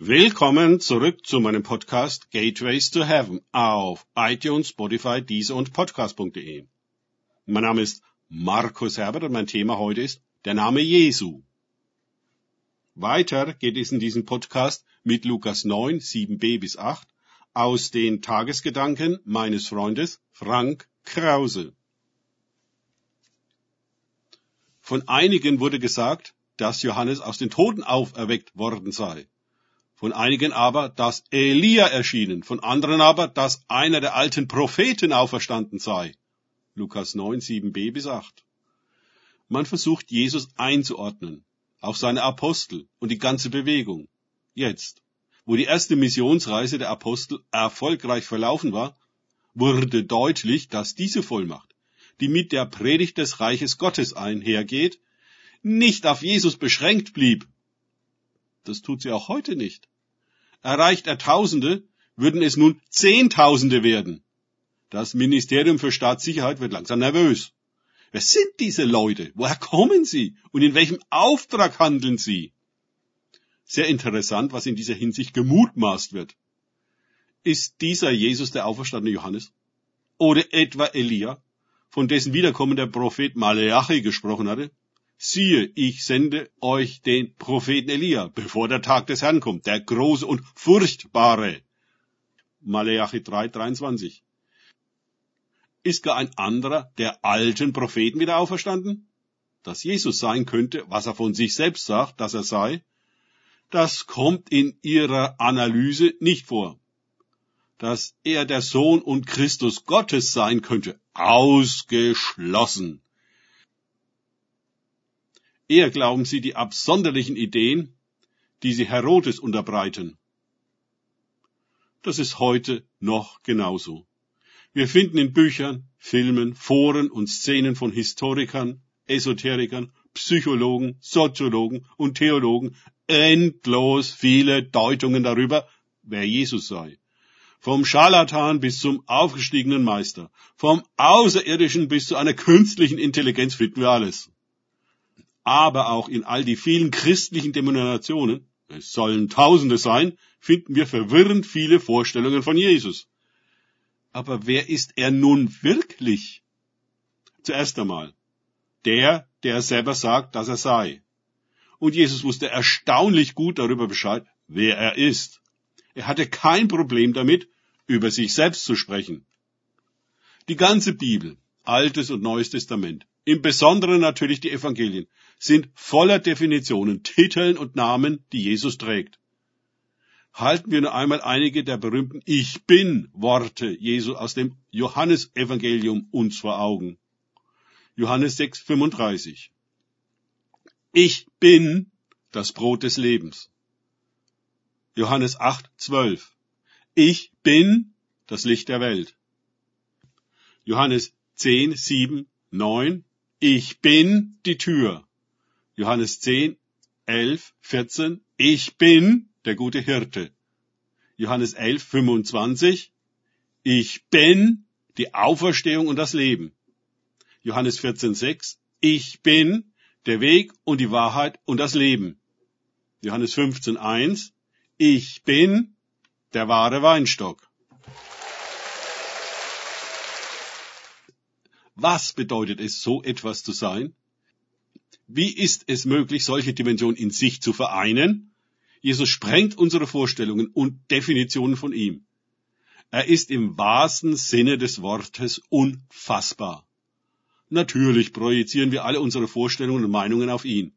Willkommen zurück zu meinem Podcast Gateways to Heaven auf iTunes, Spotify, Deezer und Podcast.de. Mein Name ist Markus Herbert und mein Thema heute ist der Name Jesu. Weiter geht es in diesem Podcast mit Lukas 9, 7b bis 8 aus den Tagesgedanken meines Freundes Frank Krause. Von einigen wurde gesagt, dass Johannes aus den Toten auferweckt worden sei von einigen aber, dass Elia erschienen, von anderen aber, dass einer der alten Propheten auferstanden sei. Lukas 9, 7b bis 8. Man versucht Jesus einzuordnen, auf seine Apostel und die ganze Bewegung. Jetzt, wo die erste Missionsreise der Apostel erfolgreich verlaufen war, wurde deutlich, dass diese Vollmacht, die mit der Predigt des Reiches Gottes einhergeht, nicht auf Jesus beschränkt blieb, das tut sie auch heute nicht. Erreicht er Tausende, würden es nun Zehntausende werden. Das Ministerium für Staatssicherheit wird langsam nervös. Wer sind diese Leute? Woher kommen sie? Und in welchem Auftrag handeln sie? Sehr interessant, was in dieser Hinsicht gemutmaßt wird. Ist dieser Jesus der auferstandene Johannes? Oder etwa Elia, von dessen Wiederkommen der Prophet Maleachi gesprochen hatte? Siehe, ich sende euch den Propheten Elia, bevor der Tag des Herrn kommt, der große und furchtbare. Maleachi 3, 23. Ist gar ein anderer der alten Propheten wieder auferstanden? Dass Jesus sein könnte, was er von sich selbst sagt, dass er sei, das kommt in ihrer Analyse nicht vor. Dass er der Sohn und Christus Gottes sein könnte, ausgeschlossen. Eher glauben sie die absonderlichen Ideen, die sie Herodes unterbreiten. Das ist heute noch genauso. Wir finden in Büchern, Filmen, Foren und Szenen von Historikern, Esoterikern, Psychologen, Soziologen und Theologen endlos viele Deutungen darüber, wer Jesus sei. Vom Scharlatan bis zum aufgestiegenen Meister, vom Außerirdischen bis zu einer künstlichen Intelligenz finden wir alles aber auch in all die vielen christlichen Denominationen, es sollen Tausende sein, finden wir verwirrend viele Vorstellungen von Jesus. Aber wer ist er nun wirklich? Zuerst einmal, der, der selber sagt, dass er sei. Und Jesus wusste erstaunlich gut darüber Bescheid, wer er ist. Er hatte kein Problem damit, über sich selbst zu sprechen. Die ganze Bibel, Altes und Neues Testament, im Besonderen natürlich die Evangelien, sind voller Definitionen, Titeln und Namen, die Jesus trägt. Halten wir nur einmal einige der berühmten Ich bin Worte Jesu aus dem Johannesevangelium uns vor Augen. Johannes 6, 35. Ich bin das Brot des Lebens. Johannes 8, 12. Ich bin das Licht der Welt. Johannes 10, 7, 9 ich bin die Tür. Johannes 10, 11, 14. Ich bin der gute Hirte. Johannes 11, 25. Ich bin die Auferstehung und das Leben. Johannes 14, 6. Ich bin der Weg und die Wahrheit und das Leben. Johannes 15, 1. Ich bin der wahre Weinstock. Was bedeutet es, so etwas zu sein? Wie ist es möglich, solche Dimensionen in sich zu vereinen? Jesus sprengt unsere Vorstellungen und Definitionen von ihm. Er ist im wahrsten Sinne des Wortes unfassbar. Natürlich projizieren wir alle unsere Vorstellungen und Meinungen auf ihn.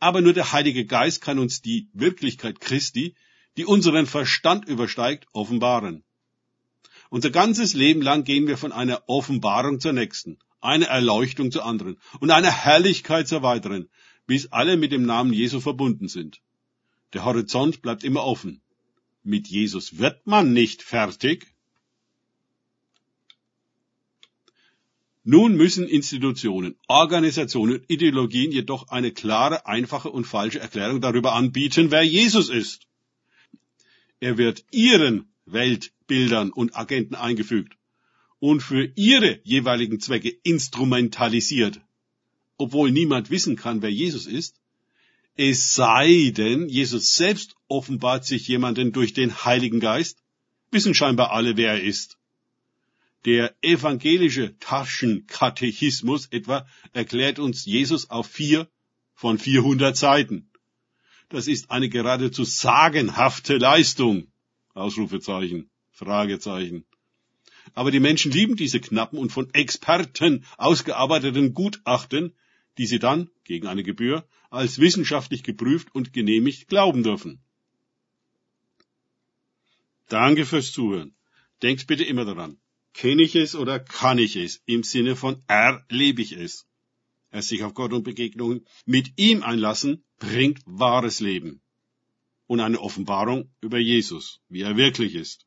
Aber nur der Heilige Geist kann uns die Wirklichkeit Christi, die unseren Verstand übersteigt, offenbaren. Unser ganzes Leben lang gehen wir von einer Offenbarung zur nächsten, einer Erleuchtung zur anderen und einer Herrlichkeit zur weiteren, bis alle mit dem Namen Jesu verbunden sind. Der Horizont bleibt immer offen. Mit Jesus wird man nicht fertig. Nun müssen Institutionen, Organisationen, Ideologien jedoch eine klare, einfache und falsche Erklärung darüber anbieten, wer Jesus ist. Er wird ihren Weltbildern und Agenten eingefügt und für ihre jeweiligen Zwecke instrumentalisiert, obwohl niemand wissen kann, wer Jesus ist, es sei denn, Jesus selbst offenbart sich jemanden durch den Heiligen Geist? Wissen scheinbar alle, wer er ist. Der evangelische Taschenkatechismus etwa erklärt uns Jesus auf vier von 400 Seiten. Das ist eine geradezu sagenhafte Leistung. Ausrufezeichen, Fragezeichen. Aber die Menschen lieben diese knappen und von Experten ausgearbeiteten Gutachten, die sie dann, gegen eine Gebühr, als wissenschaftlich geprüft und genehmigt glauben dürfen. Danke fürs Zuhören. Denkt bitte immer daran. Kenne ich es oder kann ich es? Im Sinne von erlebe ich es. Es sich auf Gott und Begegnungen mit ihm einlassen, bringt wahres Leben. Und eine Offenbarung über Jesus, wie er wirklich ist.